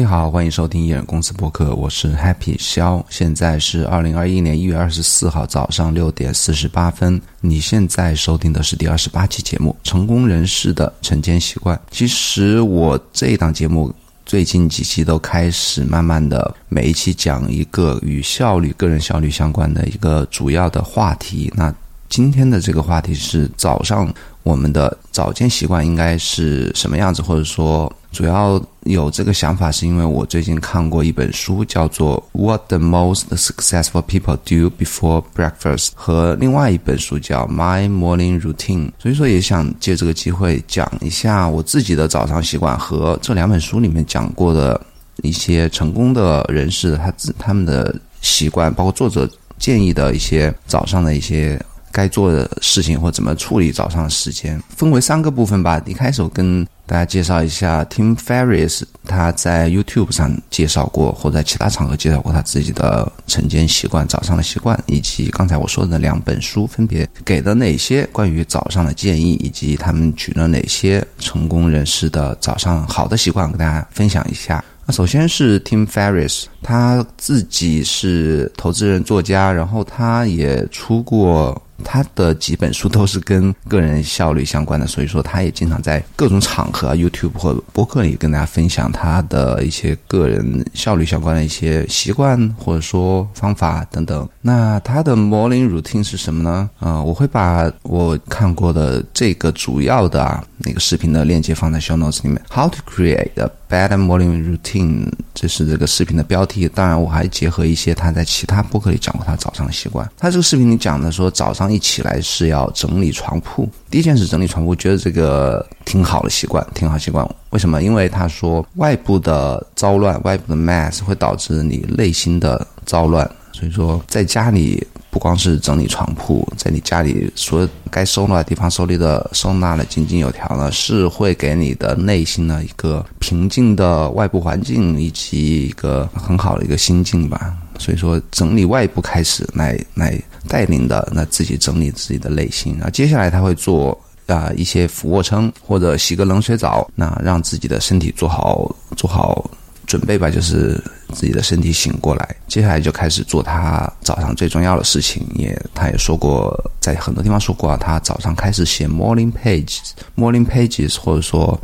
你好，欢迎收听艺人公司播客，我是 Happy 肖。现在是二零二一年一月二十四号早上六点四十八分。你现在收听的是第二十八期节目《成功人士的晨间习惯》。其实我这一档节目最近几期都开始慢慢的每一期讲一个与效率、个人效率相关的一个主要的话题。那今天的这个话题是早上。我们的早间习惯应该是什么样子？或者说，主要有这个想法，是因为我最近看过一本书，叫做《What the Most Successful People Do Before Breakfast》，和另外一本书叫《My Morning Routine》。所以说，也想借这个机会讲一下我自己的早上习惯和这两本书里面讲过的一些成功的人士他自他们的习惯，包括作者建议的一些早上的一些。该做的事情或怎么处理早上的时间，分为三个部分吧。一开始我跟大家介绍一下 Tim Ferriss，他在 YouTube 上介绍过，或在其他场合介绍过他自己的晨间习惯、早上的习惯，以及刚才我说的两本书分别给的哪些关于早上的建议，以及他们举了哪些成功人士的早上好的习惯，跟大家分享一下。那首先是 Tim Ferriss，他自己是投资人、作家，然后他也出过。他的几本书都是跟个人效率相关的，所以说他也经常在各种场合，YouTube 或者播客里跟大家分享他的一些个人效率相关的一些习惯或者说方法等等。那他的 Morning Routine 是什么呢？啊，我会把我看过的这个主要的啊那个视频的链接放在 Show Notes 里面。How to create a Bad morning routine，这是这个视频的标题。当然，我还结合一些他在其他播客里讲过他早上的习惯。他这个视频里讲的说早上。一起来是要整理床铺，第一件事整理床铺，觉得这个挺好的习惯，挺好习惯。为什么？因为他说外部的糟乱，外部的 mess 会导致你内心的糟乱，所以说在家里不光是整理床铺，在你家里所该收纳的地方收理的收纳的井井有条呢，是会给你的内心呢一个平静的外部环境以及一个很好的一个心境吧。所以说，整理外部开始来来带领的，那自己整理自己的内心。然后接下来他会做啊一些俯卧撑或者洗个冷水澡，那让自己的身体做好做好准备吧，就是自己的身体醒过来。接下来就开始做他早上最重要的事情，也他也说过，在很多地方说过，啊他早上开始写 morning pages，morning pages，或者说。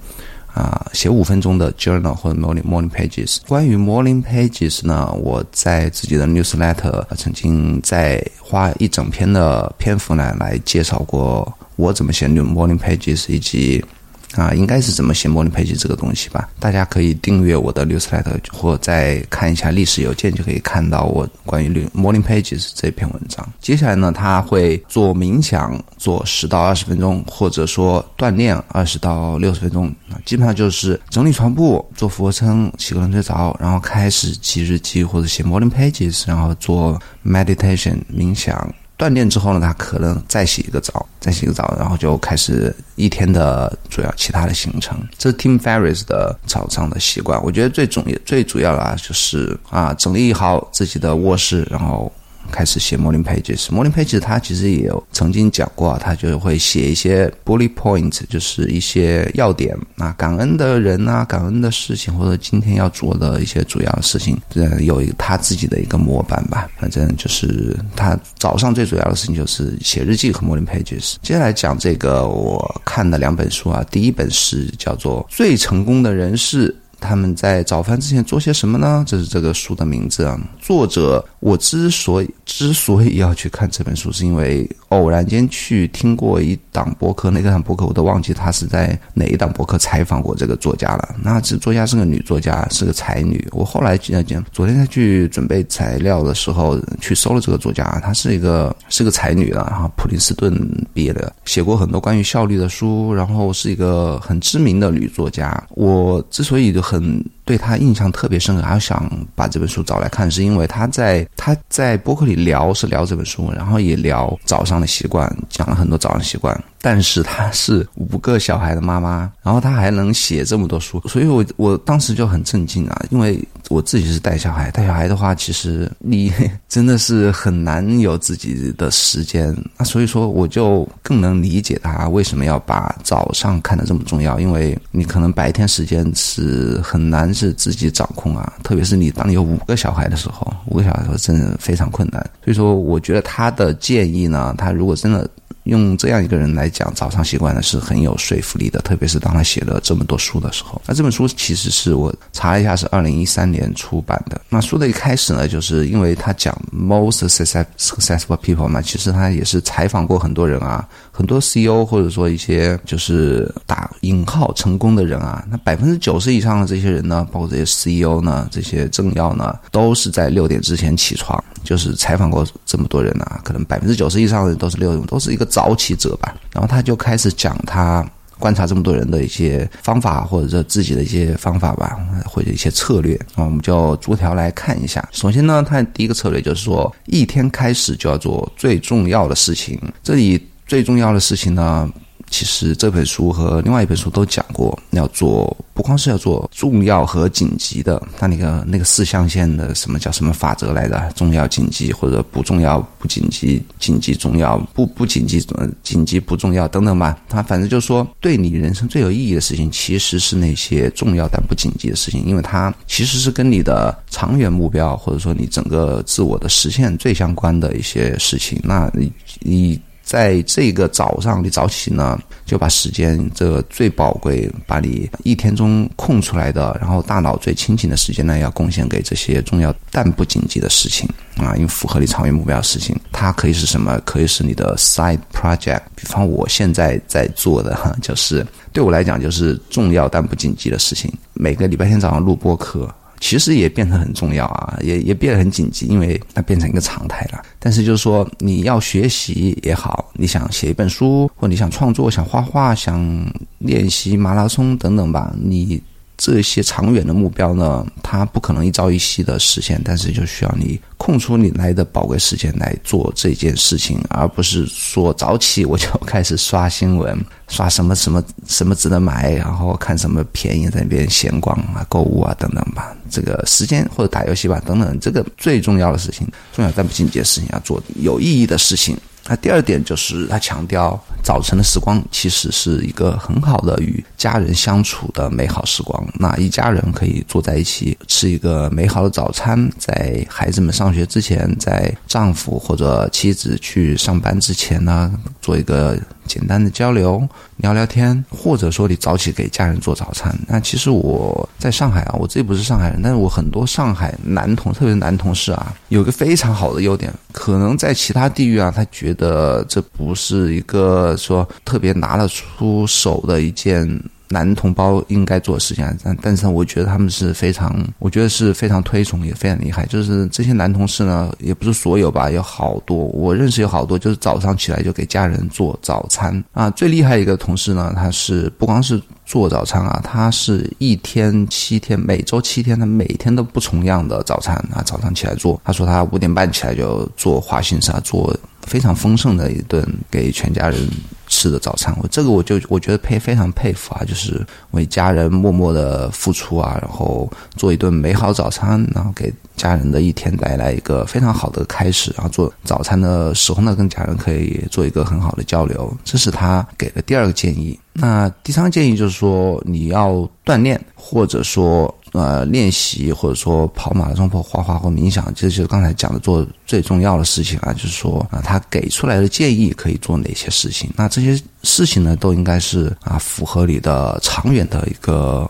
啊，写五分钟的 journal 或者 morning morning pages。关于 morning pages 呢，我在自己的 newsletter 曾经在花一整篇的篇幅呢来介绍过我怎么写 morning pages 以及。啊，应该是怎么写 morning page 这个东西吧？大家可以订阅我的 newsletter，或再看一下历史邮件，就可以看到我关于 morning pages 这篇文章。接下来呢，他会做冥想，做十到二十分钟，或者说锻炼二十到六十分钟。基本上就是整理床铺、做俯卧撑、洗个冷水澡，然后开始记日记或者写 morning pages，然后做 meditation 冥想。断电之后呢，他可能再洗一个澡，再洗个澡，然后就开始一天的主要其他的行程。这是 Tim Ferriss 的早上的习惯。我觉得最重要最主要的啊，就是啊，整理好自己的卧室，然后。开始写 morning pages。morning pages 他其实也有曾经讲过啊，他就会写一些 bullet points，就是一些要点啊，感恩的人啊，感恩的事情，或者今天要做的一些主要的事情，这有一个他自己的一个模板吧。反正就是他早上最主要的事情就是写日记和 morning pages。接下来讲这个我看的两本书啊，第一本是叫做《最成功的人士》。他们在早饭之前做些什么呢？这是这个书的名字啊。作者，我之所以之所以要去看这本书，是因为偶然间去听过一档博客，那个档博客我都忘记他是在哪一档博客采访过这个作家了。那这作家是个女作家，是个才女。我后来讲讲，昨天再去准备材料的时候，去搜了这个作家，她是一个是个才女了哈，普林斯顿毕业的，写过很多关于效率的书，然后是一个很知名的女作家。我之所以就。很对他印象特别深刻，还想把这本书找来看，是因为他在他在博客里聊是聊这本书，然后也聊早上的习惯，讲了很多早上习惯。但是他是五个小孩的妈妈，然后他还能写这么多书，所以我我当时就很震惊啊，因为我自己是带小孩，带小孩的话，其实你 真的是很难有自己的时间。那所以说，我就更能理解他为什么要把早上看得这么重要，因为你可能白天时间是很难是自己掌控啊，特别是你当你有五个小孩的时候，五个小孩的时候真的非常困难。所以说，我觉得他的建议呢，他如果真的。用这样一个人来讲早上习惯呢，是很有说服力的。特别是当他写了这么多书的时候，那这本书其实是我查了一下，是二零一三年出版的。那书的一开始呢，就是因为他讲 most successful people 嘛，其实他也是采访过很多人啊，很多 CEO 或者说一些就是打引号成功的人啊。那百分之九十以上的这些人呢，包括这些 CEO 呢，这些政要呢，都是在六点之前起床。就是采访过这么多人啊，可能百分之九十以上的人都是六点，都是一个早起者吧。然后他就开始讲他观察这么多人的一些方法，或者说自己的一些方法吧，或者一些策略。那我们就逐条来看一下。首先呢，他第一个策略就是说，一天开始就要做最重要的事情。这里最重要的事情呢？其实这本书和另外一本书都讲过，要做不光是要做重要和紧急的，它那个那个四象限的什么叫什么法则来着？重要、紧急或者不重要、不紧急、紧急、重要、不不紧急、紧急不重要等等吧。它反正就是说，对你人生最有意义的事情，其实是那些重要但不紧急的事情，因为它其实是跟你的长远目标或者说你整个自我的实现最相关的一些事情。那你你。在这个早上，你早起呢，就把时间这最宝贵，把你一天中空出来的，然后大脑最清醒的时间呢，要贡献给这些重要但不紧急的事情啊，因为符合你长远目标的事情，它可以是什么？可以是你的 side project。比方我现在在做的哈，就是对我来讲就是重要但不紧急的事情。每个礼拜天早上录播课。其实也变得很重要啊，也也变得很紧急，因为它变成一个常态了。但是就是说，你要学习也好，你想写一本书，或你想创作、想画画、想练习马拉松等等吧，你。这些长远的目标呢，它不可能一朝一夕的实现，但是就需要你空出你来的宝贵时间来做这件事情，而不是说早起我就开始刷新闻，刷什么什么什么值得买，然后看什么便宜在那边闲逛啊、购物啊等等吧。这个时间或者打游戏吧等等，这个最重要的事情，重要但不紧急的事情要做有意义的事情。那第二点就是他强调，早晨的时光其实是一个很好的与家人相处的美好时光。那一家人可以坐在一起吃一个美好的早餐，在孩子们上学之前，在丈夫或者妻子去上班之前呢，做一个。简单的交流、聊聊天，或者说你早起给家人做早餐。那其实我在上海啊，我自己不是上海人，但是我很多上海男同，特别是男同事啊，有个非常好的优点，可能在其他地域啊，他觉得这不是一个说特别拿得出手的一件。男同胞应该做的事情，但但是我觉得他们是非常，我觉得是非常推崇，也非常厉害。就是这些男同事呢，也不是所有吧，有好多我认识有好多，就是早上起来就给家人做早餐啊。最厉害一个同事呢，他是不光是做早餐啊，他是一天七天，每周七天，他每天都不重样的早餐啊。早上起来做，他说他五点半起来就做花心沙，做非常丰盛的一顿给全家人。吃的早餐，我这个我就我觉得佩非常佩服啊，就是为家人默默的付出啊，然后做一顿美好早餐，然后给家人的一天带来一个非常好的开始。然后做早餐的时候呢，跟家人可以做一个很好的交流，这是他给的第二个建议。那第三个建议就是说，你要锻炼，或者说。呃，练习或者说跑马拉松或画画或冥想，这就是刚才讲的做最重要的事情啊。就是说啊，他给出来的建议可以做哪些事情？那这些事情呢，都应该是啊，符合你的长远的一个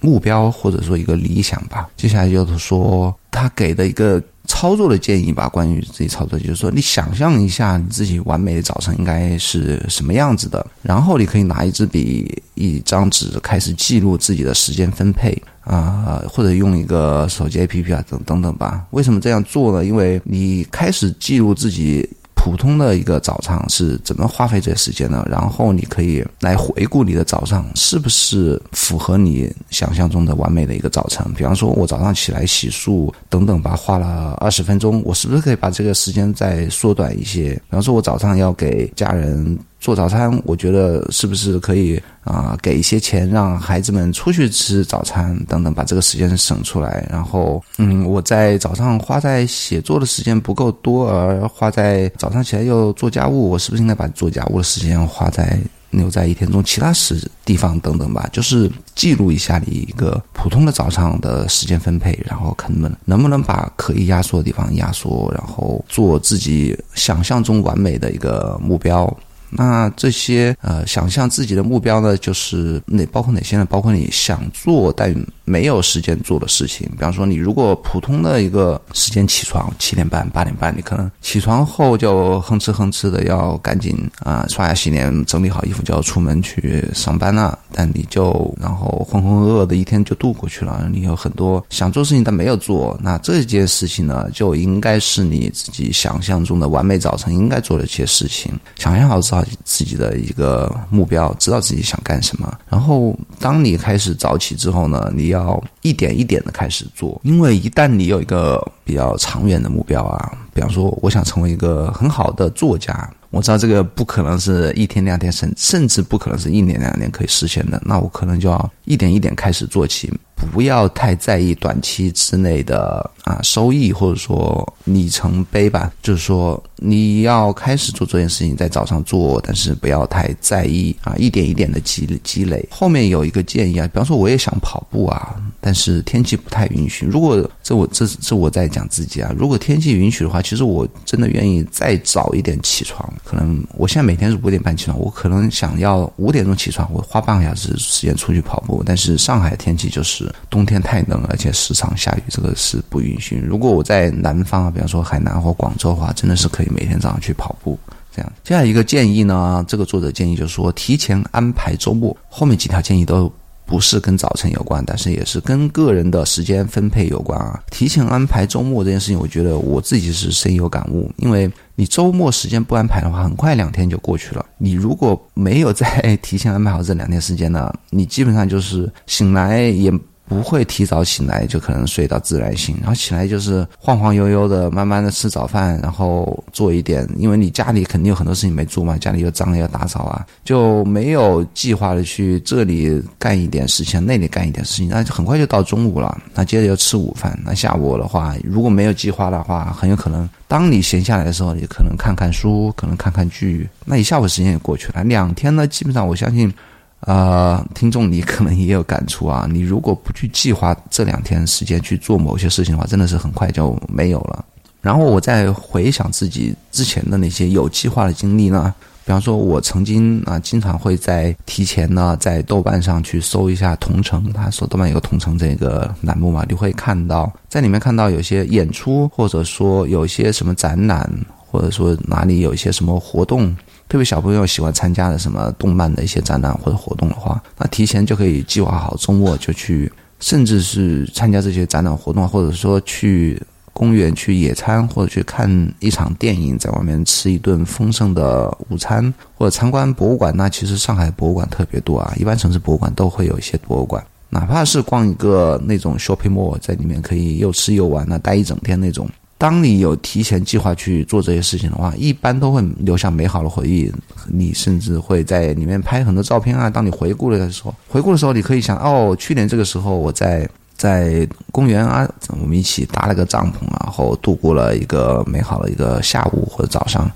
目标或者说一个理想吧。接下来就是说，他给的一个操作的建议吧。关于自己操作，就是说，你想象一下你自己完美的早晨应该是什么样子的，然后你可以拿一支笔、一张纸开始记录自己的时间分配。啊，或者用一个手机 APP 啊，等等等吧。为什么这样做呢？因为你开始记录自己普通的一个早上是怎么花费这些时间的，然后你可以来回顾你的早上是不是符合你想象中的完美的一个早晨。比方说，我早上起来洗漱等等吧，花了二十分钟，我是不是可以把这个时间再缩短一些？比方说，我早上要给家人。做早餐，我觉得是不是可以啊，给一些钱让孩子们出去吃早餐等等，把这个时间省出来。然后，嗯，我在早上花在写作的时间不够多，而花在早上起来又做家务，我是不是应该把做家务的时间花在留在一天中其他时地方等等吧？就是记录一下你一个普通的早上的时间分配，然后可能能不能把可以压缩的地方压缩，然后做自己想象中完美的一个目标。那这些呃，想象自己的目标呢，就是哪包括哪些呢？包括你想做但没有时间做的事情。比方说，你如果普通的一个时间起床七点半、八点半，你可能起床后就哼哧哼哧的要赶紧啊刷牙洗脸，整理好衣服就要出门去上班了。但你就然后浑浑噩噩的一天就度过去了。你有很多想做事情但没有做，那这件事情呢，就应该是你自己想象中的完美早晨应该做的一些事情。想象好之后。自己的一个目标，知道自己想干什么。然后，当你开始早起之后呢，你要一点一点的开始做。因为一旦你有一个比较长远的目标啊，比方说，我想成为一个很好的作家，我知道这个不可能是一天两天，甚甚至不可能是一年两年可以实现的。那我可能就要一点一点开始做起。不要太在意短期之内的啊收益，或者说里程碑吧。就是说，你要开始做这件事情，在早上做，但是不要太在意啊，一点一点的积积累。后面有一个建议啊，比方说，我也想跑步啊，但是天气不太允许。如果这我这这我在讲自己啊，如果天气允许的话，其实我真的愿意再早一点起床。可能我现在每天是五点半起床，我可能想要五点钟起床，我花半个小时时间出去跑步。但是上海天气就是。冬天太冷，而且时常下雨，这个是不允许。如果我在南方啊，比方说海南或广州的话，真的是可以每天早上去跑步。这样，接下来一个建议呢，这个作者建议就是说，提前安排周末。后面几条建议都不是跟早晨有关，但是也是跟个人的时间分配有关啊。提前安排周末这件事情，我觉得我自己是深有感悟，因为你周末时间不安排的话，很快两天就过去了。你如果没有在 提前安排好这两天时间呢，你基本上就是醒来也。不会提早醒来，就可能睡到自然醒，然后起来就是晃晃悠悠的，慢慢的吃早饭，然后做一点，因为你家里肯定有很多事情没做嘛，家里又脏要打扫啊，就没有计划的去这里干一点事情，那里干一点事情，那就很快就到中午了，那接着要吃午饭，那下午的话，如果没有计划的话，很有可能当你闲下来的时候，你可能看看书，可能看看剧，那一下午时间也过去了，两天呢，基本上我相信。啊，听众，你可能也有感触啊。你如果不去计划这两天时间去做某些事情的话，真的是很快就没有了。然后我再回想自己之前的那些有计划的经历呢，比方说，我曾经啊，经常会在提前呢，在豆瓣上去搜一下同城，他说豆瓣有个同城这个栏目嘛，你会看到在里面看到有些演出，或者说有些什么展览，或者说哪里有一些什么活动。特别小朋友喜欢参加的什么动漫的一些展览或者活动的话，那提前就可以计划好周末就去，甚至是参加这些展览活动，或者说去公园去野餐，或者去看一场电影，在外面吃一顿丰盛的午餐，或者参观博物馆。那其实上海博物馆特别多啊，一般城市博物馆都会有一些博物馆，哪怕是逛一个那种 shopping mall，在里面可以又吃又玩，那待一整天那种。当你有提前计划去做这些事情的话，一般都会留下美好的回忆。你甚至会在里面拍很多照片啊。当你回顾的时候，回顾的时候，你可以想：哦，去年这个时候我在在公园啊，我们一起搭了个帐篷，然后度过了一个美好的一个下午或者早上，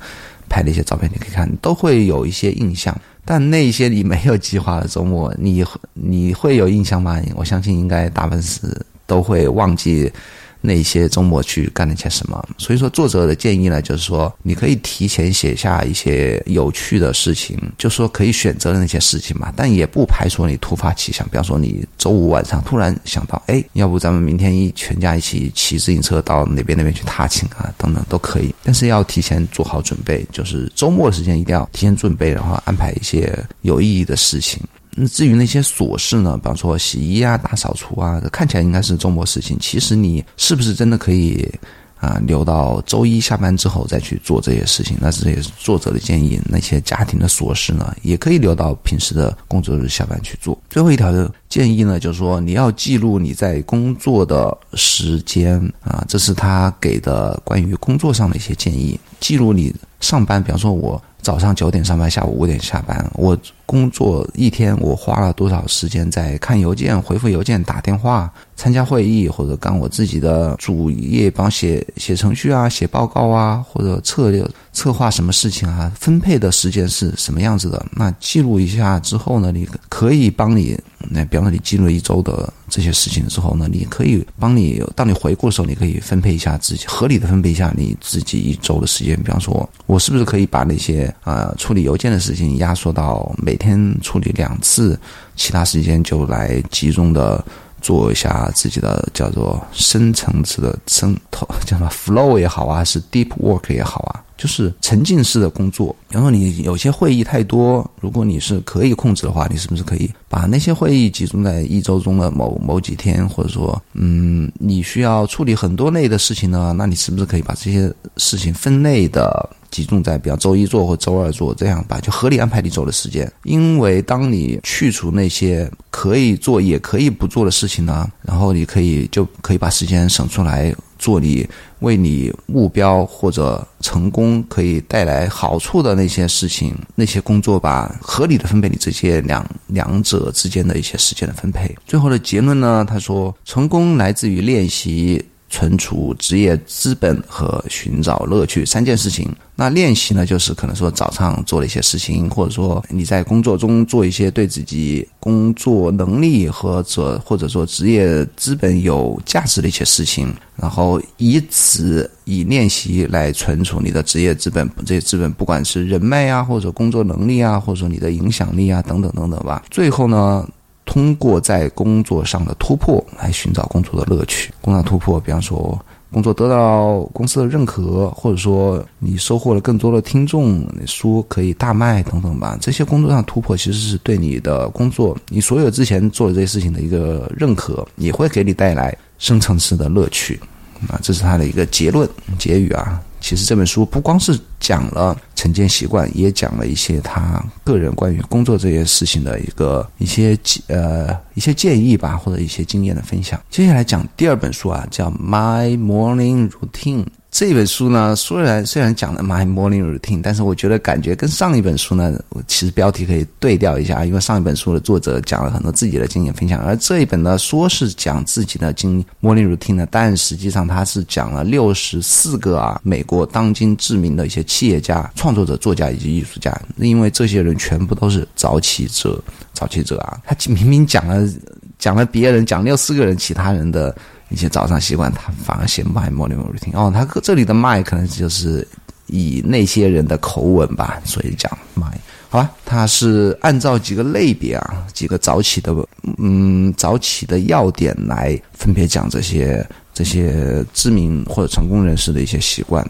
拍的一些照片，你可以看，都会有一些印象。但那些你没有计划的周末，你你会有印象吗？我相信应该大部分是都会忘记。那些周末去干了些什么？所以说，作者的建议呢，就是说，你可以提前写下一些有趣的事情，就说可以选择的那些事情嘛。但也不排除你突发奇想，比方说你周五晚上突然想到，哎，要不咱们明天一全家一起骑自行车到哪边那边去踏青啊，等等都可以。但是要提前做好准备，就是周末的时间一定要提前准备，然后安排一些有意义的事情。那至于那些琐事呢？比方说洗衣啊、大扫除啊，看起来应该是周末事情。其实你是不是真的可以啊留到周一下班之后再去做这些事情？那这也是作者的建议。那些家庭的琐事呢，也可以留到平时的工作日下班去做。最后一条的建议呢，就是说你要记录你在工作的时间啊，这是他给的关于工作上的一些建议。记录你上班，比方说我。早上九点上班，下午五点下班，我工作一天，我花了多少时间在看邮件、回复邮件、打电话、参加会议，或者干我自己的主业，帮写写程序啊、写报告啊，或者策略策划什么事情啊，分配的时间是什么样子的？那记录一下之后呢，你可以帮你，那比方说你记录了一周的这些事情之后呢，你可以帮你，当你回顾的时候，你可以分配一下自己，合理的分配一下你自己一周的时间。比方说，我是不是可以把那些啊处理邮件的事情压缩到每每天处理两次，其他时间就来集中的做一下自己的叫做深层次的深头叫什么 flow 也好啊，是 deep work 也好啊。就是沉浸式的工作，然后你有些会议太多，如果你是可以控制的话，你是不是可以把那些会议集中在一周中的某某几天，或者说，嗯，你需要处理很多类的事情呢？那你是不是可以把这些事情分类的集中在，比方周一做或周二做，这样吧，就合理安排你走的时间。因为当你去除那些可以做也可以不做的事情呢，然后你可以就可以把时间省出来。做你为你目标或者成功可以带来好处的那些事情，那些工作吧，合理的分配你这些两两者之间的一些时间的分配。最后的结论呢？他说，成功来自于练习。存储职业资本和寻找乐趣三件事情。那练习呢，就是可能说早上做了一些事情，或者说你在工作中做一些对自己工作能力或者或者说职业资本有价值的一些事情，然后以此以练习来存储你的职业资本。这些资本不管是人脉啊，或者工作能力啊，或者说你的影响力啊，等等等等吧。最后呢？通过在工作上的突破来寻找工作的乐趣。工作突破，比方说工作得到公司的认可，或者说你收获了更多的听众，你书可以大卖等等吧。这些工作上突破其实是对你的工作，你所有之前做的这些事情的一个认可，也会给你带来深层次的乐趣。啊，这是他的一个结论结语啊。其实这本书不光是讲了晨间习惯，也讲了一些他个人关于工作这件事情的一个一些呃一些建议吧，或者一些经验的分享。接下来讲第二本书啊，叫《My Morning Routine》。这本书呢，虽然虽然讲了 my morning routine，但是我觉得感觉跟上一本书呢，其实标题可以对调一下，因为上一本书的作者讲了很多自己的经验分享，而这一本呢，说是讲自己的经 morning routine 的，但实际上他是讲了六十四个啊，美国当今知名的一些企业家、创作者、作家以及艺术家，因为这些人全部都是早起者，早起者啊，他明明讲了讲了别人讲六四个人其他人的。一些早上习惯，他反而写 my morning routine。哦，他这里的 my 可能就是以那些人的口吻吧，所以讲 my。好吧，他是按照几个类别啊，几个早起的，嗯，早起的要点来分别讲这些这些知名或者成功人士的一些习惯。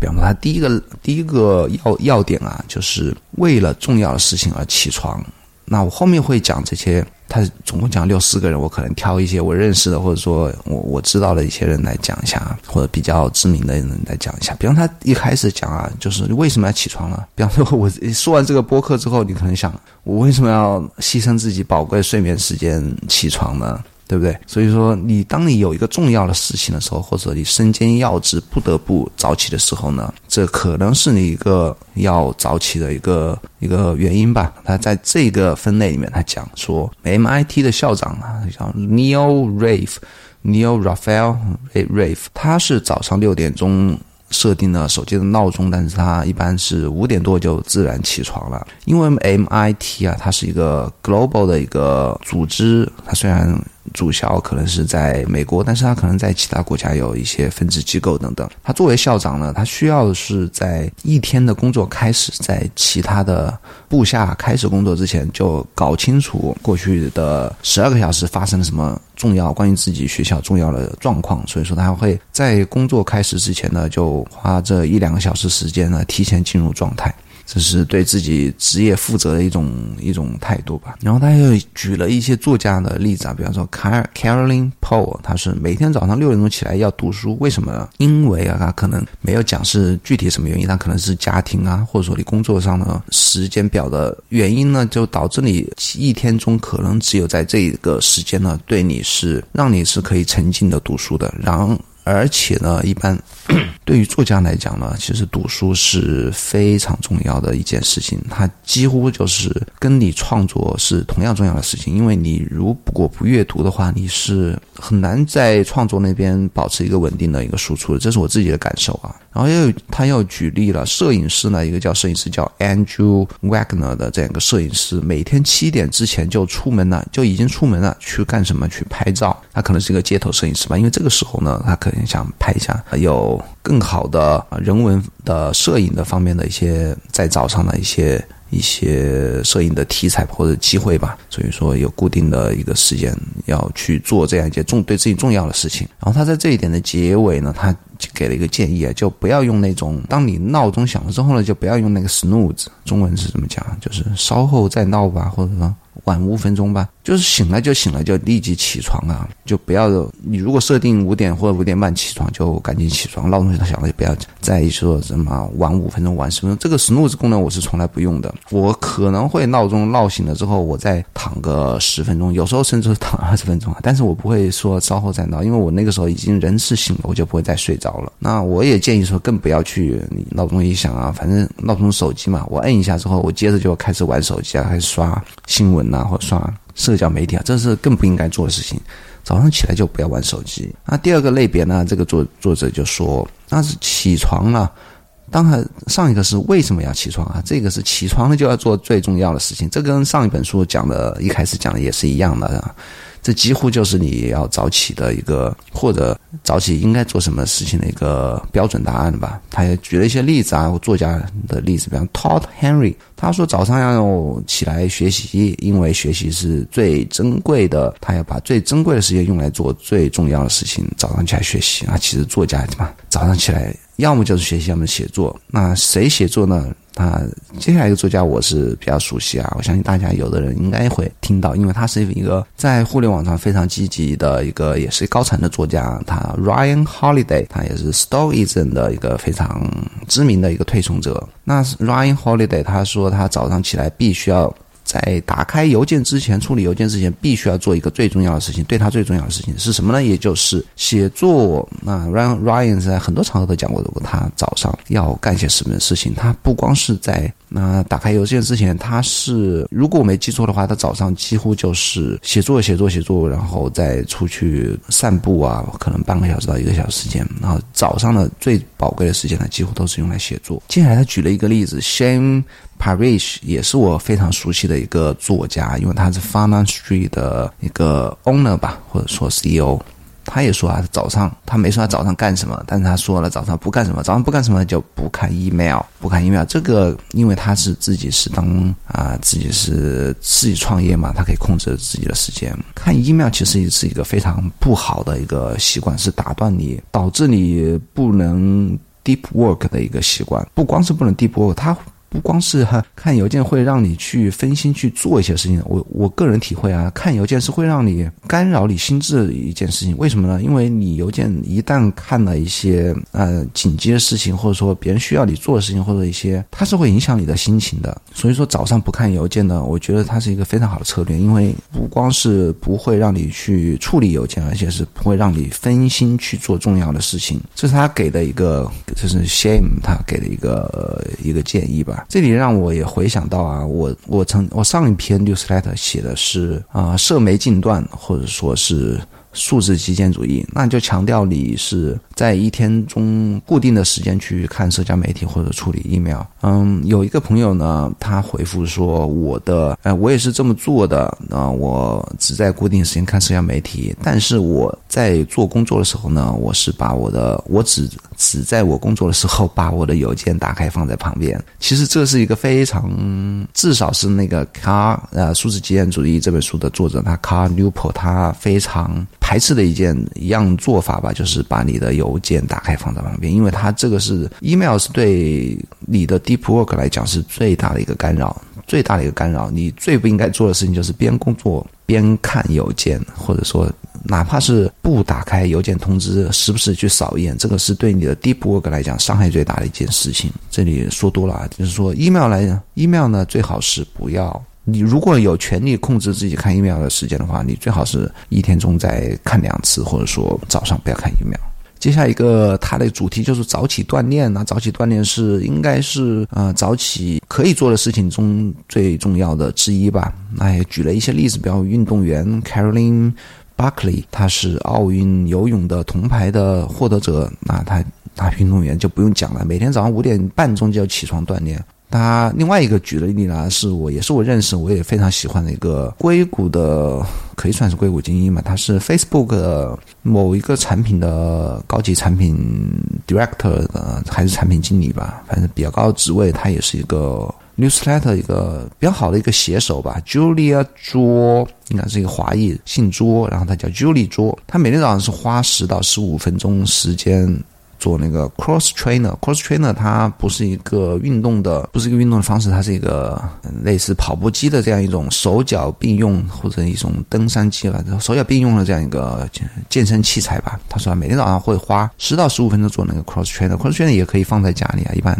比方说，他第一个第一个要要点啊，就是为了重要的事情而起床。那我后面会讲这些。他总共讲六四个人，我可能挑一些我认识的，或者说我我知道的一些人来讲一下，或者比较知名的人来讲一下。比方他一开始讲啊，就是为什么要起床了？比方说，我说完这个播客之后，你可能想，我为什么要牺牲自己宝贵睡眠时间起床呢？对不对？所以说，你当你有一个重要的事情的时候，或者你身兼要职不得不早起的时候呢，这可能是你一个要早起的一个一个原因吧。他在这个分类里面，他讲说，MIT 的校长啊，叫 Neil Rafe，Neil Raphael Rafe，他是早上六点钟。设定了手机的闹钟，但是他一般是五点多就自然起床了。因为 MIT 啊，它是一个 global 的一个组织，它虽然主校可能是在美国，但是他可能在其他国家有一些分支机构等等。他作为校长呢，他需要是在一天的工作开始，在其他的部下开始工作之前，就搞清楚过去的十二个小时发生了什么。重要关于自己学校重要的状况，所以说他会在工作开始之前呢，就花这一两个小时时间呢，提前进入状态。这是对自己职业负责的一种一种态度吧。然后他又举了一些作家的例子啊，比方说 Car Caroline Paul，他是每天早上六点钟起来要读书，为什么呢？因为啊，他可能没有讲是具体什么原因，他可能是家庭啊，或者说你工作上的时间表的原因呢，就导致你一天中可能只有在这个时间呢，对你是让你是可以沉浸的读书的。然后而且呢，一般 对于作家来讲呢，其实读书是非常重要的一件事情，它几乎就是跟你创作是同样重要的事情。因为你如果不阅读的话，你是很难在创作那边保持一个稳定的一个输出的。这是我自己的感受啊。然后又他又举例了摄影师呢，一个叫摄影师叫 Andrew Wagner 的这样一个摄影师，每天七点之前就出门了，就已经出门了，去干什么？去拍照。他可能是一个街头摄影师吧，因为这个时候呢，他可想拍一下有更好的人文的摄影的方面的一些在早上的一些。一些摄影的题材或者机会吧，所以说有固定的一个时间要去做这样一件重对自己重要的事情。然后他在这一点的结尾呢，他给了一个建议啊，就不要用那种当你闹钟响了之后呢，就不要用那个 snooze，中文是怎么讲？就是稍后再闹吧，或者说。晚五分钟吧，就是醒了就醒了，就立即起床啊！就不要你如果设定五点或者五点半起床，就赶紧起床。闹钟响了就不要在意说什么晚五分钟、晚十分钟。这个 snooze 功能我是从来不用的。我可能会闹钟闹醒了之后，我再躺个十分钟，有时候甚至躺二十分钟啊。但是我不会说稍后再闹，因为我那个时候已经人是醒了，我就不会再睡着了。那我也建议说，更不要去闹钟一响啊，反正闹钟手机嘛，我摁一下之后，我接着就开始玩手机啊，开始刷新闻。然后刷社交媒体啊，这是更不应该做的事情。早上起来就不要玩手机。那第二个类别呢？这个作作者就说，那是起床了。当然，上一个是为什么要起床啊？这个是起床了就要做最重要的事情。这跟上一本书讲的，一开始讲的也是一样的。这几乎就是你要早起的一个，或者早起应该做什么事情的一个标准答案吧。他也举了一些例子啊，作家的例子，比方 Todd Henry，他说早上要起来学习，因为学习是最珍贵的，他要把最珍贵的时间用来做最重要的事情。早上起来学习啊，其实作家嘛，早上起来要么就是学习，要么写作。那谁写作呢？那接下来一个作家我是比较熟悉啊，我相信大家有的人应该会听到，因为他是一个在互联网上非常积极的一个，也是高产的作家。他 Ryan Holiday，他也是 Stoicism 的一个非常知名的一个推崇者。那 Ryan Holiday 他说他早上起来必须要。在打开邮件之前，处理邮件之前，必须要做一个最重要的事情。对他最重要的事情是什么呢？也就是写作。那 Ryan Ryan 在很多场合都讲过，如果他早上要干些什么事情，他不光是在那打开邮件之前，他是如果我没记错的话，他早上几乎就是写作、写作、写作，然后再出去散步啊，可能半个小时到一个小时时间。然后早上的最宝贵的时间呢，几乎都是用来写作。接下来他举了一个例子，Shane。Parish 也是我非常熟悉的一个作家，因为他是 Finance Street 的一个 owner 吧，或者说 CEO。他也说啊，早上他没说他早上干什么，但是他说了早上不干什么，早上不干什么就不看 email，不看 email。这个因为他是自己是当啊自己是自己创业嘛，他可以控制自己的时间。看 email 其实也是一个非常不好的一个习惯，是打断你，导致你不能 deep work 的一个习惯。不光是不能 deep work，他。不光是哈看邮件会让你去分心去做一些事情，我我个人体会啊，看邮件是会让你干扰你心智的一件事情。为什么呢？因为你邮件一旦看了一些呃紧急的事情，或者说别人需要你做的事情，或者一些它是会影响你的心情的。所以说早上不看邮件呢，我觉得它是一个非常好的策略，因为不光是不会让你去处理邮件，而且是不会让你分心去做重要的事情。这是他给的一个，这是 Shame 他给的一个一个建议吧。这里让我也回想到啊，我我曾我上一篇 newsletter 写的是啊，社媒禁断，或者说是。数字极简主义，那就强调你是在一天中固定的时间去看社交媒体或者处理 email。嗯，有一个朋友呢，他回复说：“我的，呃，我也是这么做的啊，我只在固定时间看社交媒体，但是我在做工作的时候呢，我是把我的，我只只在我工作的时候把我的邮件打开放在旁边。其实这是一个非常，至少是那个卡呃数字极简主义这本书的作者，他卡 Newport，他非常。排斥的一件一样做法吧，就是把你的邮件打开放在旁边，因为它这个是 email 是对你的 deep work 来讲是最大的一个干扰，最大的一个干扰。你最不应该做的事情就是边工作边看邮件，或者说哪怕是不打开邮件通知，时不时去扫一眼，这个是对你的 deep work 来讲伤害最大的一件事情。这里说多了啊，就是说 email 来讲，email 呢最好是不要。你如果有权利控制自己看疫苗的时间的话，你最好是一天中再看两次，或者说早上不要看疫苗。接下一个它的主题就是早起锻炼。那早起锻炼是应该是呃早起可以做的事情中最重要的之一吧。那也举了一些例子，比如运动员 Caroline Buckley，他是奥运游泳的铜牌的获得者。那他他运动员就不用讲了，每天早上五点半钟就要起床锻炼。他另外一个举的例子呢，是我也是我认识我也非常喜欢的一个硅谷的，可以算是硅谷精英嘛。他是 Facebook 某一个产品的高级产品 Director 的，还是产品经理吧，反正比较高的职位。他也是一个 Newsletter 一个比较好的一个写手吧。Julia 卓应该是一个华裔，姓卓，然后他叫 Julie 卓。他每天早上是花十到十五分钟时间。做那个 cross trainer，cross trainer 它不是一个运动的，不是一个运动的方式，它是一个类似跑步机的这样一种手脚并用或者一种登山机了，手脚并用的这样一个健身器材吧。他说每天早上会花十到十五分钟做那个 cross trainer，cross trainer 也可以放在家里啊。一般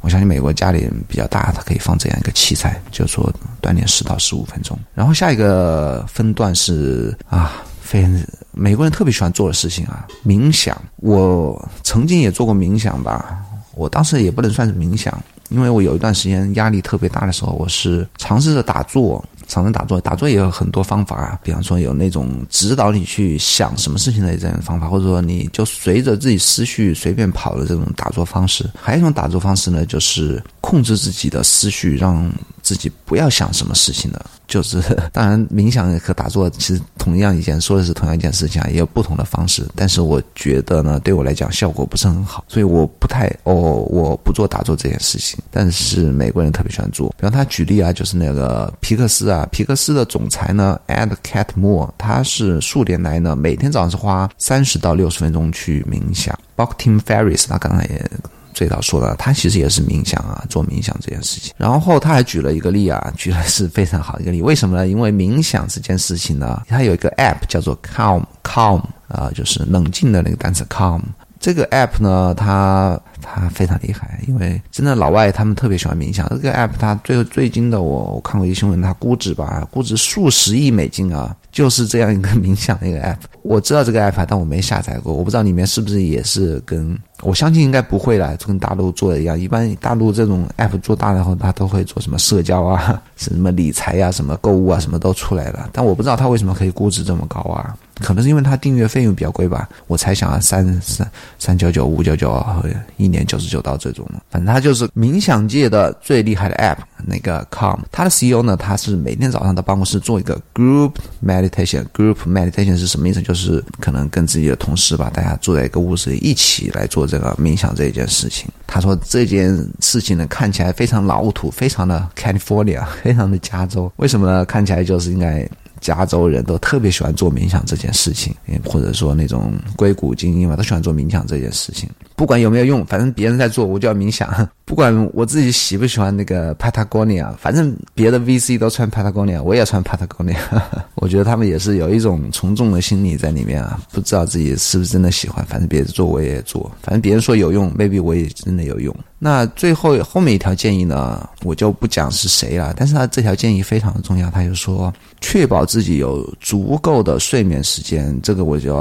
我相信美国家里比较大，它可以放这样一个器材，就说锻炼十到十五分钟。然后下一个分段是啊。非常美国人特别喜欢做的事情啊，冥想。我曾经也做过冥想吧，我当时也不能算是冥想，因为我有一段时间压力特别大的时候，我是尝试着打坐。常常打坐，打坐也有很多方法啊，比方说有那种指导你去想什么事情的这样的方法，或者说你就随着自己思绪随便跑的这种打坐方式。还有一种打坐方式呢，就是控制自己的思绪，让自己不要想什么事情的。就是 当然，冥想和打坐其实同样一件，说的是同样一件事情啊，也有不同的方式。但是我觉得呢，对我来讲效果不是很好，所以我不太哦，我不做打坐这件事情。但是美国人特别喜欢做，比方他举例啊，就是那个皮克斯啊。皮克斯的总裁呢，Ed Catmull，他是数年来呢，每天早上是花三十到六十分钟去冥想。包括 Tim Ferris，他刚才也最早说的，他其实也是冥想啊，做冥想这件事情。然后他还举了一个例啊，举的是非常好一个例。为什么呢？因为冥想这件事情呢，它有一个 App 叫做 Calm，Calm 啊，就是冷静的那个单词 Calm。这个 app 呢，它它非常厉害，因为真的老外他们特别喜欢冥想。这个 app 它最最近的我我看过一个新闻，它估值吧，估值数十亿美金啊，就是这样一个冥想的一个 app。我知道这个 app，但我没下载过，我不知道里面是不是也是跟我相信应该不会了，就跟大陆做的一样。一般大陆这种 app 做大了后，它都会做什么社交啊，什么理财呀，什么购物啊，什么都出来了。但我不知道它为什么可以估值这么高啊。可能是因为它订阅费用比较贵吧，我猜想啊，三三三九九、五九九和一年九十九刀这种。反正它就是冥想界的最厉害的 app，那个 com？。他的 CEO 呢，他是每天早上到办公室做一个 group meditation。group meditation 是什么意思？就是可能跟自己的同事吧，大家坐在一个屋子里一起来做这个冥想这一件事情。他说这件事情呢，看起来非常老土，非常的 California，非常的加州。为什么呢？看起来就是应该。加州人都特别喜欢做冥想这件事情，或者说那种硅谷精英嘛，都喜欢做冥想这件事情。不管有没有用，反正别人在做，我就要冥想。不管我自己喜不喜欢那个 Patagonia，反正别的 VC 都穿 Patagonia，我也穿 Patagonia。我觉得他们也是有一种从众的心理在里面啊，不知道自己是不是真的喜欢。反正别人做我也做，反正别人说有用，maybe 我也真的有用。那最后后面一条建议呢，我就不讲是谁了。但是他这条建议非常的重要，他就说确保自己有足够的睡眠时间。这个我就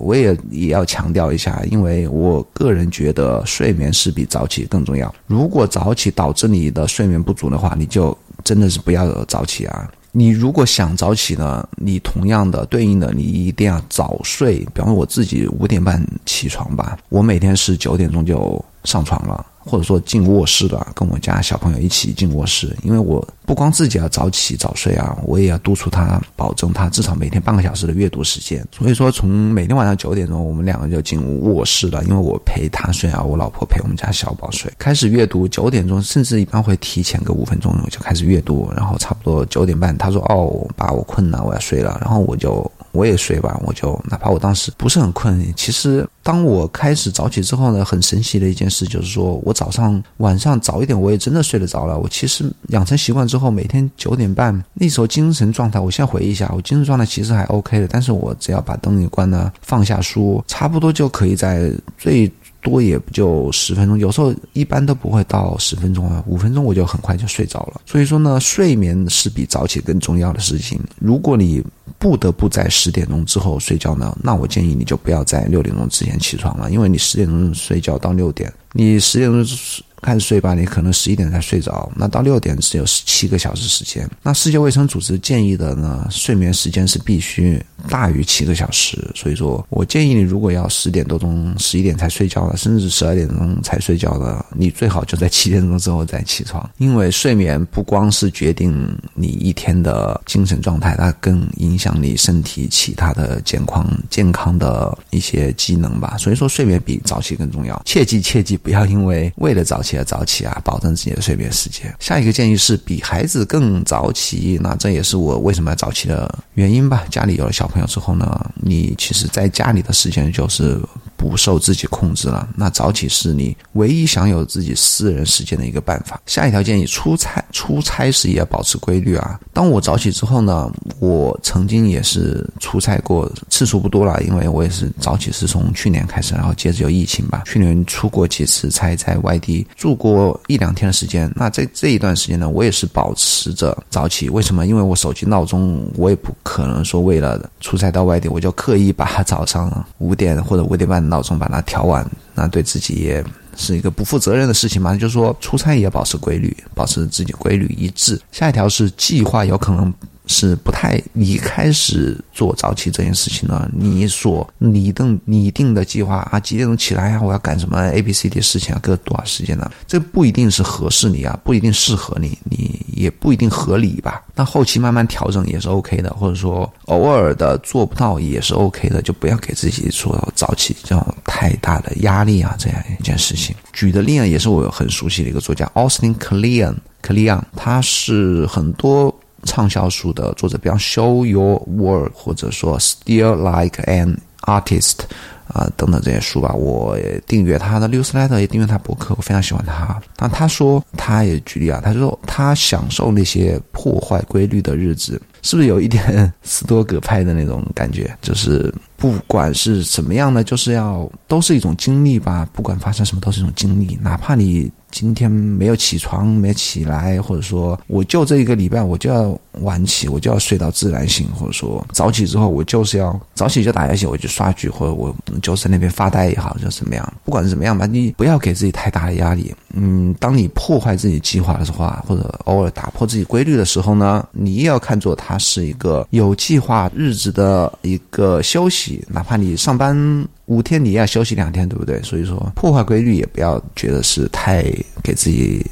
我也也要强调一下，因为我个人觉得睡眠是比早起更重要。如果早起导致你的睡眠不足的话，你就真的是不要早起啊！你如果想早起呢，你同样的对应的，你一定要早睡。比方说我自己五点半起床吧，我每天是九点钟就上床了。或者说进卧室的，跟我家小朋友一起进卧室，因为我不光自己要早起早睡啊，我也要督促他，保证他至少每天半个小时的阅读时间。所以说，从每天晚上九点钟，我们两个就进卧室了，因为我陪他睡啊，我老婆陪我们家小宝睡，开始阅读。九点钟，甚至一般会提前个五分钟就开始阅读，然后差不多九点半，他说：“哦，爸，我困了，我要睡了。”然后我就。我也睡吧，我就哪怕我当时不是很困，其实当我开始早起之后呢，很神奇的一件事就是说我早上晚上早一点，我也真的睡得着了。我其实养成习惯之后，每天九点半那时候精神状态，我先回忆一下，我精神状态其实还 OK 的。但是我只要把灯一关呢，放下书，差不多就可以在最。多也不就十分钟，有时候一般都不会到十分钟啊，五分钟我就很快就睡着了。所以说呢，睡眠是比早起更重要的事情。如果你不得不在十点钟之后睡觉呢，那我建议你就不要在六点钟之前起床了，因为你十点钟睡觉到六点，你十点钟。开始睡吧，你可能十一点才睡着，那到六点只有十七个小时时间。那世界卫生组织建议的呢，睡眠时间是必须大于七个小时。所以说我建议你，如果要十点多钟、十一点才睡觉的，甚至十二点钟才睡觉的，你最好就在七点钟之后再起床，因为睡眠不光是决定你一天的精神状态，它更影响你身体其他的健康、健康的一些机能吧。所以说，睡眠比早起更重要。切记切记，不要因为为了早起。起来早起啊，保证自己的睡眠时间。下一个建议是比孩子更早起，那这也是我为什么要早起的原因吧。家里有了小朋友之后呢，你其实在家里的时间就是。不受自己控制了，那早起是你唯一享有自己私人时间的一个办法。下一条建议：出差出差时也要保持规律啊。当我早起之后呢，我曾经也是出差过，次数不多了，因为我也是早起是从去年开始，然后接着有疫情吧。去年出过几次差，在外地住过一两天的时间。那在这一段时间呢，我也是保持着早起。为什么？因为我手机闹钟，我也不可能说为了出差到外地，我就刻意把早上 五点或者五点半。闹钟把它调完，那对自己也是一个不负责任的事情嘛。就是说，出差也要保持规律，保持自己规律一致。下一条是计划有可能。是不太，你开始做早起这件事情呢？你所拟定拟定的计划啊，几点钟起来啊？我要干什么 A、B、C、D 事情啊？隔多少时间呢？这不一定是合适你啊，不一定适合你，你也不一定合理吧？那后期慢慢调整也是 OK 的，或者说偶尔的做不到也是 OK 的，就不要给自己说早起这种太大的压力啊，这样一件事情。举的例子也是我很熟悉的一个作家 Austin Kleon，Kleon，他是很多。畅销书的作者，比方 Show Your Work，或者说 Still Like an Artist，啊等等这些书吧，我订阅他的 newsletter，也订阅他博客，我非常喜欢他。但他说，他也举例啊，他说他享受那些破坏规律的日子，是不是有一点斯多葛派的那种感觉？就是不管是什么样的，就是要都是一种经历吧，不管发生什么都是一种经历，哪怕你。今天没有起床，没起来，或者说我就这一个礼拜我就要晚起，我就要睡到自然醒，或者说早起之后我就是要早起就打游戏，我就刷剧，或者我就在那边发呆也好，就怎么样，不管怎么样吧，你不要给自己太大的压力。嗯，当你破坏自己计划的时候啊，或者偶尔打破自己规律的时候呢，你也要看作它是一个有计划日子的一个休息，哪怕你上班。五天你也要休息两天，对不对？所以说破坏规律也不要觉得是太给自己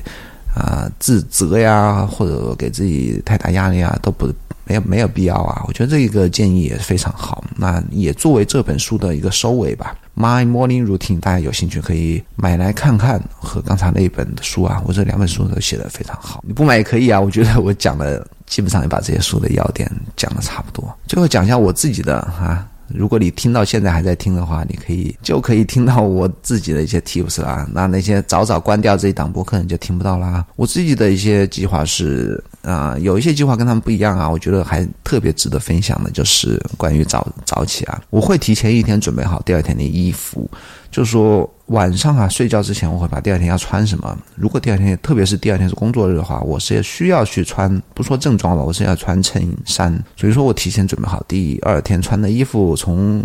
啊自责呀，或者给自己太大压力啊，都不没有没有必要啊。我觉得这一个建议也是非常好，那也作为这本书的一个收尾吧。My Morning Routine，大家有兴趣可以买来看看，和刚才那一本书啊，我这两本书都写的非常好。你不买也可以啊，我觉得我讲的基本上也把这些书的要点讲的差不多。最后讲一下我自己的哈。如果你听到现在还在听的话，你可以就可以听到我自己的一些 tips 啦。那那些早早关掉这一档播客，你就听不到啦。我自己的一些计划是啊，有一些计划跟他们不一样啊。我觉得还特别值得分享的，就是关于早早起啊，我会提前一天准备好第二天的衣服。就是说晚上啊睡觉之前，我会把第二天要穿什么。如果第二天，特别是第二天是工作日的话，我是需要去穿，不说正装吧，我是要穿衬衫。所以说我提前准备好第二天穿的衣服，从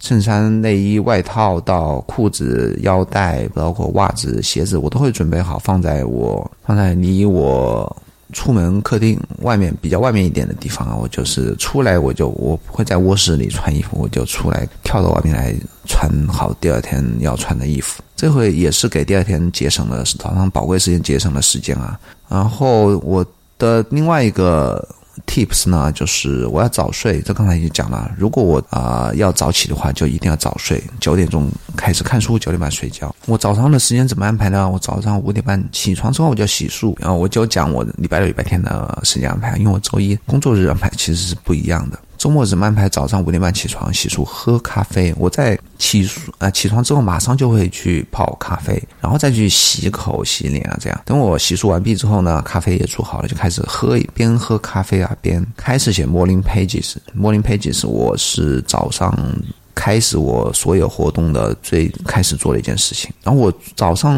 衬衫、内衣、外套到裤子、腰带，包括袜子、鞋子，我都会准备好，放在我放在离我。出门客厅外面比较外面一点的地方啊，我就是出来我就我不会在卧室里穿衣服，我就出来跳到外面来穿好第二天要穿的衣服。这回也是给第二天节省了早上宝贵时间节省了时间啊。然后我的另外一个。Tips 呢，就是我要早睡，这刚才已经讲了。如果我啊要早起的话，就一定要早睡，九点钟开始看书，九点半睡觉。我早上的时间怎么安排呢？我早上五点半起床之后，我就洗漱，然后我就讲我礼拜六、礼拜天的时间安排，因为我周一工作日安排其实是不一样的。周末只安排早上五点半起床洗漱喝咖啡。我在起漱啊起床之后马上就会去泡咖啡，然后再去洗口洗脸啊这样。等我洗漱完毕之后呢，咖啡也煮好了，就开始喝，边喝咖啡啊边开始写 morning pages。morning pages 我是早上开始我所有活动的最开始做的一件事情。然后我早上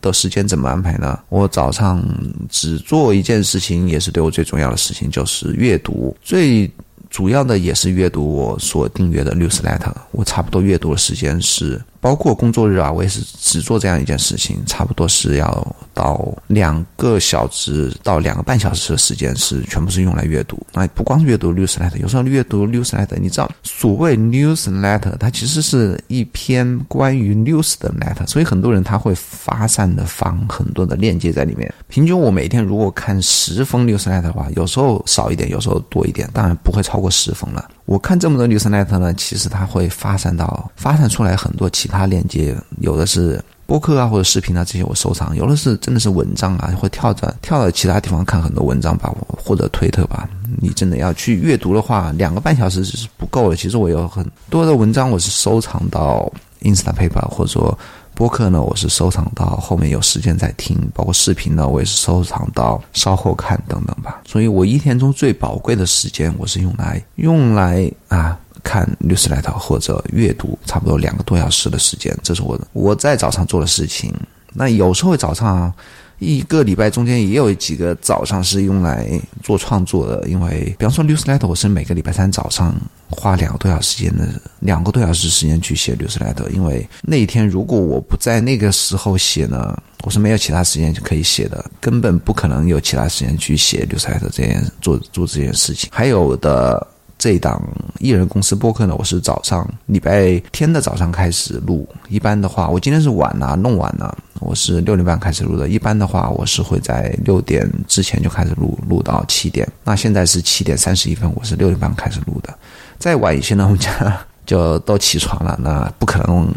的时间怎么安排呢？我早上只做一件事情，也是对我最重要的事情，就是阅读。最主要的也是阅读我所订阅的 newsletter。我差不多阅读的时间是。包括工作日啊，我也是只做这样一件事情，差不多是要到两个小时到两个半小时的时间，是全部是用来阅读。那不光是阅读 newsletter，有时候阅读 newsletter，你知道，所谓 newsletter，它其实是一篇关于 news 的 letter，所以很多人他会发散的放很多的链接在里面。平均我每天如果看十封 newsletter 的话，有时候少一点，有时候多一点，当然不会超过十封了。我看这么多 newsnet 呢，其实它会发散到发散出来很多其他链接，有的是播客啊或者视频啊这些我收藏，有的是真的是文章啊，会跳转跳到其他地方看很多文章吧，或者推特吧。你真的要去阅读的话，两个半小时是不够的。其实我有很多的文章我是收藏到 Instapaper，或者说。播客呢，我是收藏到后面有时间再听，包括视频呢，我也是收藏到稍后看等等吧。所以我一天中最宝贵的时间，我是用来用来啊看六十来套或者阅读，差不多两个多小时的时间，这是我我在早上做的事情。那有时候早上。一个礼拜中间也有几个早上是用来做创作的，因为比方说 newsletter，我是每个礼拜三早上花两个多小时时间的，两个多小时时间去写 newsletter，因为那一天如果我不在那个时候写呢，我是没有其他时间就可以写的，根本不可能有其他时间去写 newsletter 这件做做这件事情。还有的。这一档艺人公司播客呢，我是早上礼拜天的早上开始录。一般的话，我今天是晚了，弄晚了，我是六点半开始录的。一般的话，我是会在六点之前就开始录，录到七点。那现在是七点三十一分，我是六点半开始录的。再晚一些呢，我们家 就都起床了，那不可能。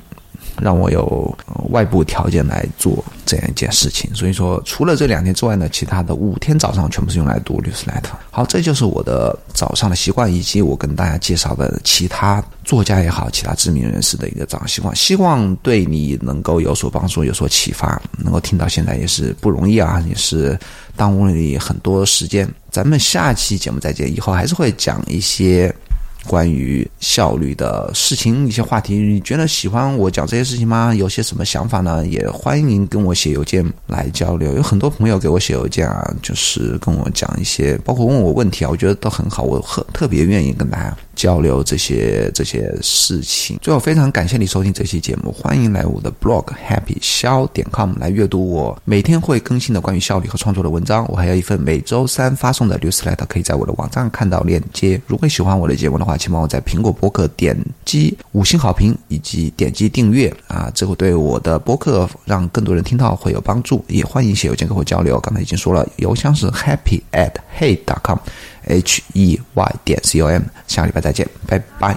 让我有外部条件来做这样一件事情，所以说除了这两天之外呢，其他的五天早上全部是用来读 newsletter。好，这就是我的早上的习惯，以及我跟大家介绍的其他作家也好，其他知名人士的一个早上习惯，希望对你能够有所帮助，有所启发。能够听到现在也是不容易啊，也是耽误了你很多时间。咱们下期节目再见，以后还是会讲一些。关于效率的事情，一些话题，你觉得喜欢我讲这些事情吗？有些什么想法呢？也欢迎跟我写邮件来交流。有很多朋友给我写邮件啊，就是跟我讲一些，包括问我问题啊，我觉得都很好，我很特别愿意跟大家。交流这些这些事情。最后，非常感谢你收听这期节目，欢迎来我的 blog happy 肖点 com 来阅读我每天会更新的关于效率和创作的文章。我还有一份每周三发送的 newsletter，可以在我的网站看到链接。如果喜欢我的节目的话，请帮我在苹果播客点击五星好评以及点击订阅啊，这会对我的博客让更多人听到会有帮助。也欢迎写邮件跟我交流，刚才已经说了，邮箱是 happy at hey dot com。H E Y 点 C O M，下个礼拜再见，拜拜。